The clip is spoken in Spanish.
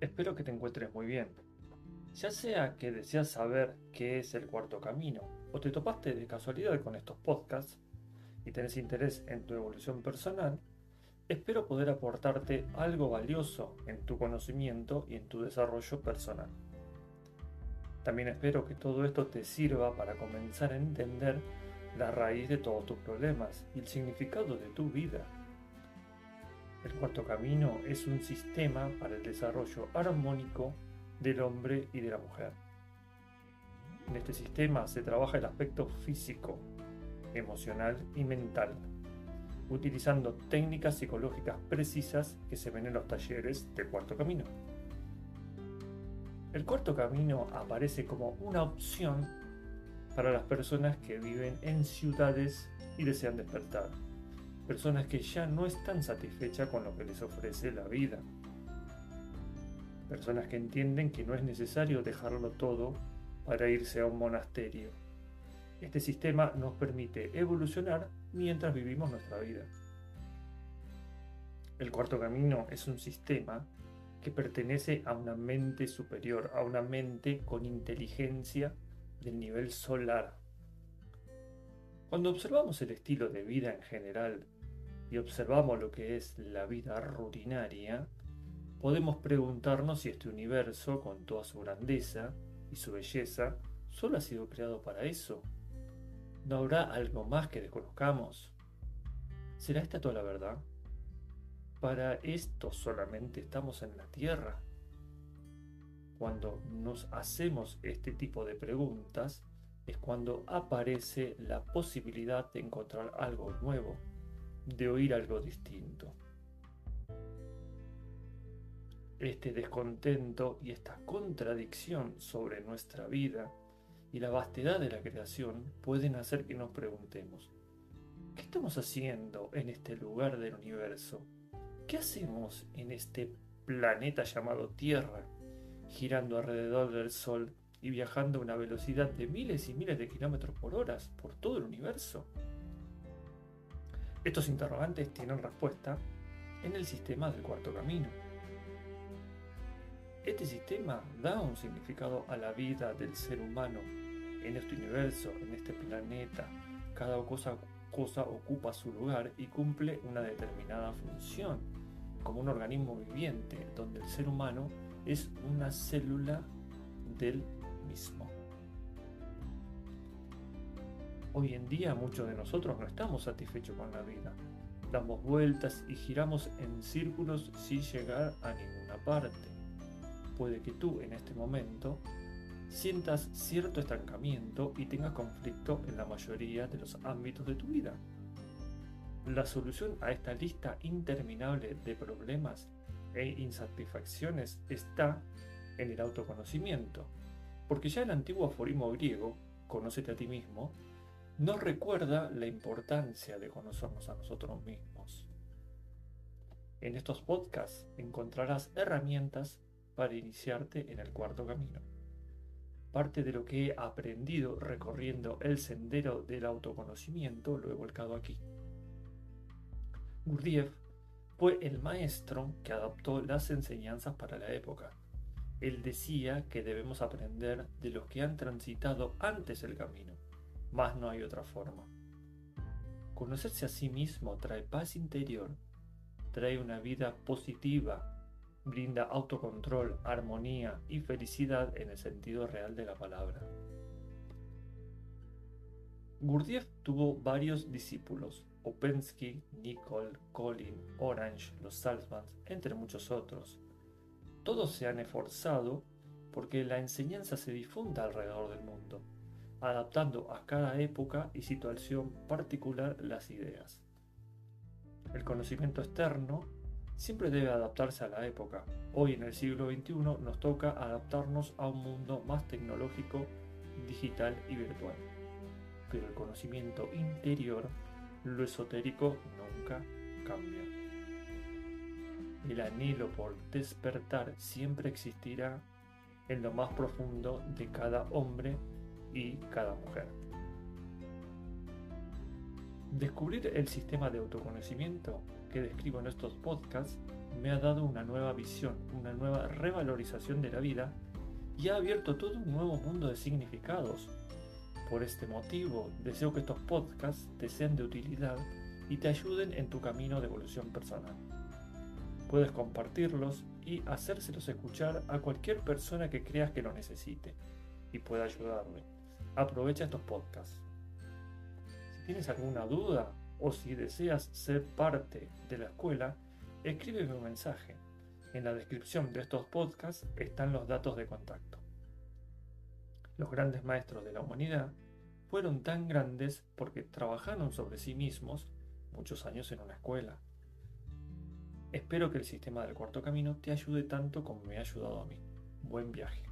Espero que te encuentres muy bien. Ya sea que deseas saber qué es el cuarto camino o te topaste de casualidad con estos podcasts y tenés interés en tu evolución personal, espero poder aportarte algo valioso en tu conocimiento y en tu desarrollo personal. También espero que todo esto te sirva para comenzar a entender la raíz de todos tus problemas y el significado de tu vida. El cuarto camino es un sistema para el desarrollo armónico del hombre y de la mujer. En este sistema se trabaja el aspecto físico, emocional y mental, utilizando técnicas psicológicas precisas que se ven en los talleres del cuarto camino. El cuarto camino aparece como una opción para las personas que viven en ciudades y desean despertar. Personas que ya no están satisfechas con lo que les ofrece la vida. Personas que entienden que no es necesario dejarlo todo para irse a un monasterio. Este sistema nos permite evolucionar mientras vivimos nuestra vida. El cuarto camino es un sistema que pertenece a una mente superior, a una mente con inteligencia del nivel solar. Cuando observamos el estilo de vida en general y observamos lo que es la vida rutinaria, podemos preguntarnos si este universo, con toda su grandeza y su belleza, solo ha sido creado para eso. ¿No habrá algo más que desconozcamos? ¿Será esta toda la verdad? Para esto solamente estamos en la Tierra. Cuando nos hacemos este tipo de preguntas es cuando aparece la posibilidad de encontrar algo nuevo, de oír algo distinto. Este descontento y esta contradicción sobre nuestra vida y la vastedad de la creación pueden hacer que nos preguntemos, ¿qué estamos haciendo en este lugar del universo? ¿Qué hacemos en este planeta llamado Tierra, girando alrededor del Sol y viajando a una velocidad de miles y miles de kilómetros por hora por todo el universo? Estos interrogantes tienen respuesta en el sistema del cuarto camino. Este sistema da un significado a la vida del ser humano en este universo, en este planeta. Cada cosa, ocupa su lugar y cumple una determinada función como un organismo viviente, donde el ser humano es una célula del mismo. Hoy en día muchos de nosotros no estamos satisfechos con la vida. Damos vueltas y giramos en círculos sin llegar a ninguna parte. Puede que tú en este momento sientas cierto estancamiento y tengas conflicto en la mayoría de los ámbitos de tu vida. La solución a esta lista interminable de problemas e insatisfacciones está en el autoconocimiento, porque ya el antiguo aforismo griego, conócete a ti mismo, nos recuerda la importancia de conocernos a nosotros mismos. En estos podcasts encontrarás herramientas para iniciarte en el cuarto camino. Parte de lo que he aprendido recorriendo el sendero del autoconocimiento lo he volcado aquí. Gurdjieff fue el maestro que adaptó las enseñanzas para la época. Él decía que debemos aprender de los que han transitado antes el camino, más no hay otra forma. Conocerse a sí mismo trae paz interior, trae una vida positiva, brinda autocontrol, armonía y felicidad en el sentido real de la palabra. Gurdjieff tuvo varios discípulos, Opensky, Nicole, Colin, Orange, los Salzmans, entre muchos otros. Todos se han esforzado porque la enseñanza se difunda alrededor del mundo, adaptando a cada época y situación particular las ideas. El conocimiento externo siempre debe adaptarse a la época. Hoy en el siglo XXI nos toca adaptarnos a un mundo más tecnológico, digital y virtual. Pero el conocimiento interior lo esotérico nunca cambia. El anhelo por despertar siempre existirá en lo más profundo de cada hombre y cada mujer. Descubrir el sistema de autoconocimiento que describo en estos podcasts me ha dado una nueva visión, una nueva revalorización de la vida y ha abierto todo un nuevo mundo de significados. Por este motivo, deseo que estos podcasts te sean de utilidad y te ayuden en tu camino de evolución personal. Puedes compartirlos y hacérselos escuchar a cualquier persona que creas que lo necesite y pueda ayudarle. Aprovecha estos podcasts. Si tienes alguna duda o si deseas ser parte de la escuela, escríbeme un mensaje. En la descripción de estos podcasts están los datos de contacto. Los grandes maestros de la humanidad fueron tan grandes porque trabajaron sobre sí mismos muchos años en una escuela. Espero que el sistema del cuarto camino te ayude tanto como me ha ayudado a mí. Buen viaje.